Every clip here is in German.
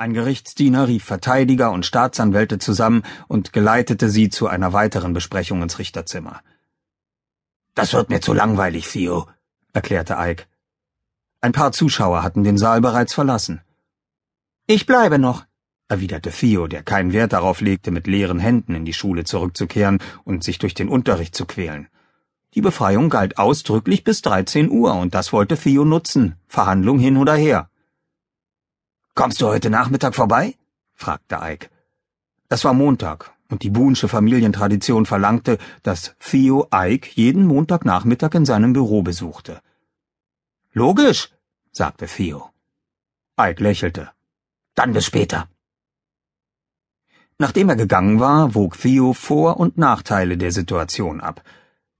Ein Gerichtsdiener rief Verteidiger und Staatsanwälte zusammen und geleitete sie zu einer weiteren Besprechung ins Richterzimmer. Das wird mir zu langweilig, Theo, erklärte Ike. Ein paar Zuschauer hatten den Saal bereits verlassen. Ich bleibe noch, erwiderte Theo, der keinen Wert darauf legte, mit leeren Händen in die Schule zurückzukehren und sich durch den Unterricht zu quälen. Die Befreiung galt ausdrücklich bis 13 Uhr und das wollte Theo nutzen, Verhandlung hin oder her. Kommst du heute Nachmittag vorbei? fragte Ike. Es war Montag, und die Boonsche Familientradition verlangte, dass Theo Ike jeden Montagnachmittag in seinem Büro besuchte. Logisch, sagte Theo. Ike lächelte. Dann bis später. Nachdem er gegangen war, wog Theo Vor- und Nachteile der Situation ab –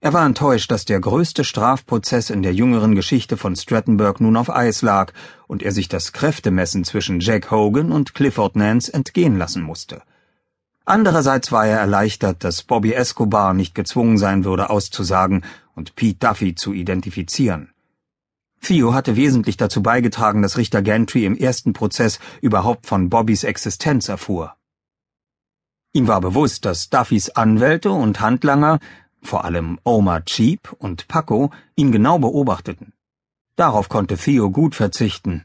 er war enttäuscht, dass der größte Strafprozess in der jüngeren Geschichte von Strattenburg nun auf Eis lag und er sich das Kräftemessen zwischen Jack Hogan und Clifford Nance entgehen lassen musste. Andererseits war er erleichtert, dass Bobby Escobar nicht gezwungen sein würde, auszusagen und Pete Duffy zu identifizieren. Theo hatte wesentlich dazu beigetragen, dass Richter Gantry im ersten Prozess überhaupt von Bobbys Existenz erfuhr. Ihm war bewusst, dass Duffys Anwälte und Handlanger vor allem Omar Cheap und Paco, ihn genau beobachteten. Darauf konnte Theo gut verzichten.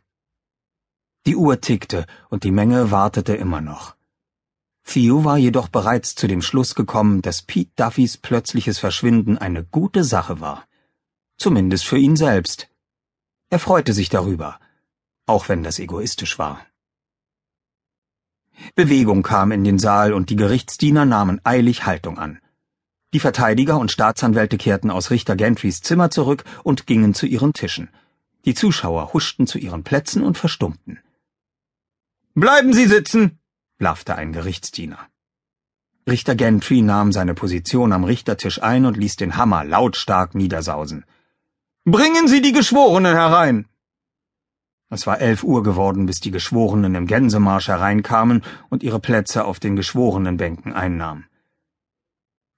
Die Uhr tickte und die Menge wartete immer noch. Theo war jedoch bereits zu dem Schluss gekommen, dass Pete Duffys plötzliches Verschwinden eine gute Sache war. Zumindest für ihn selbst. Er freute sich darüber, auch wenn das egoistisch war. Bewegung kam in den Saal und die Gerichtsdiener nahmen eilig Haltung an. Die Verteidiger und Staatsanwälte kehrten aus Richter Gantrys Zimmer zurück und gingen zu ihren Tischen. Die Zuschauer huschten zu ihren Plätzen und verstummten. Bleiben Sie sitzen, blaffte ein Gerichtsdiener. Richter Gantry nahm seine Position am Richtertisch ein und ließ den Hammer lautstark niedersausen. Bringen Sie die Geschworenen herein! Es war elf Uhr geworden, bis die Geschworenen im Gänsemarsch hereinkamen und ihre Plätze auf den Geschworenenbänken einnahmen.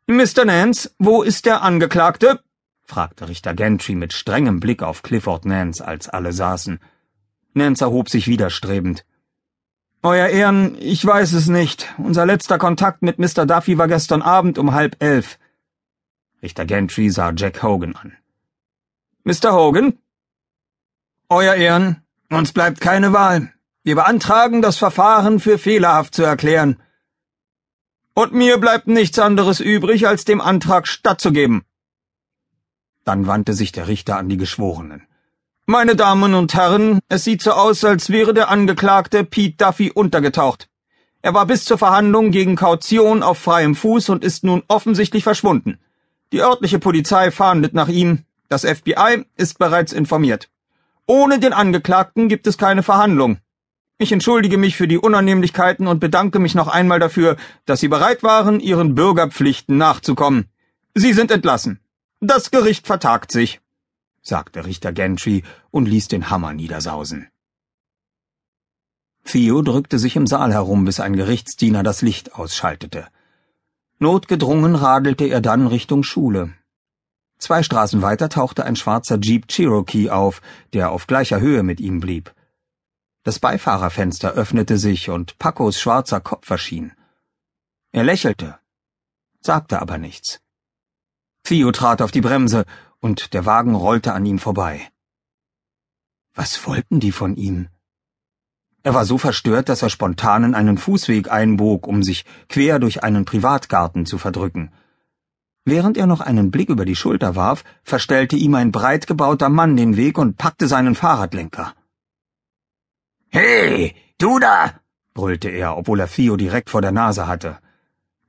Mr. Nance, wo ist der Angeklagte? fragte Richter Gentry mit strengem Blick auf Clifford Nance, als alle saßen. Nance erhob sich widerstrebend. Euer Ehren, ich weiß es nicht. Unser letzter Kontakt mit Mr. Duffy war gestern Abend um halb elf. Richter Gentry sah Jack Hogan an. Mr. Hogan? Euer Ehren, uns bleibt keine Wahl. Wir beantragen, das Verfahren für fehlerhaft zu erklären. Und mir bleibt nichts anderes übrig, als dem Antrag stattzugeben. Dann wandte sich der Richter an die Geschworenen. Meine Damen und Herren, es sieht so aus, als wäre der Angeklagte Pete Duffy untergetaucht. Er war bis zur Verhandlung gegen Kaution auf freiem Fuß und ist nun offensichtlich verschwunden. Die örtliche Polizei fahndet nach ihm. Das FBI ist bereits informiert. Ohne den Angeklagten gibt es keine Verhandlung. Ich entschuldige mich für die Unannehmlichkeiten und bedanke mich noch einmal dafür, dass Sie bereit waren, Ihren Bürgerpflichten nachzukommen. Sie sind entlassen. Das Gericht vertagt sich, sagte Richter Gentry und ließ den Hammer niedersausen. Theo drückte sich im Saal herum, bis ein Gerichtsdiener das Licht ausschaltete. Notgedrungen radelte er dann Richtung Schule. Zwei Straßen weiter tauchte ein schwarzer Jeep Cherokee auf, der auf gleicher Höhe mit ihm blieb. Das Beifahrerfenster öffnete sich und Pacos schwarzer Kopf erschien. Er lächelte, sagte aber nichts. Theo trat auf die Bremse und der Wagen rollte an ihm vorbei. Was wollten die von ihm? Er war so verstört, dass er spontan in einen Fußweg einbog, um sich quer durch einen Privatgarten zu verdrücken. Während er noch einen Blick über die Schulter warf, verstellte ihm ein breit gebauter Mann den Weg und packte seinen Fahrradlenker. Hey, du da! brüllte er, obwohl er Theo direkt vor der Nase hatte.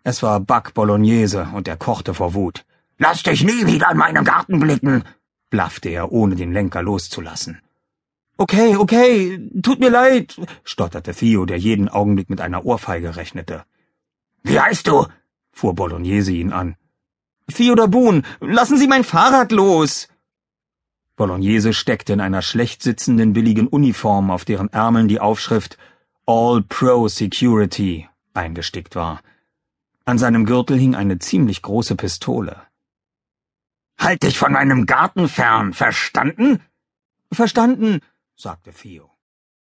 Es war Buck Bolognese und er kochte vor Wut. Lass dich nie wieder in meinen Garten blicken! blaffte er, ohne den Lenker loszulassen. Okay, okay, tut mir leid, stotterte Theo, der jeden Augenblick mit einer Ohrfeige rechnete. Wie heißt du? fuhr Bolognese ihn an. Theodor Boone, lassen Sie mein Fahrrad los! Bolognese steckte in einer schlecht sitzenden billigen Uniform, auf deren Ärmeln die Aufschrift All Pro Security eingestickt war. An seinem Gürtel hing eine ziemlich große Pistole. Halt dich von meinem Garten fern, verstanden? Verstanden, sagte Theo.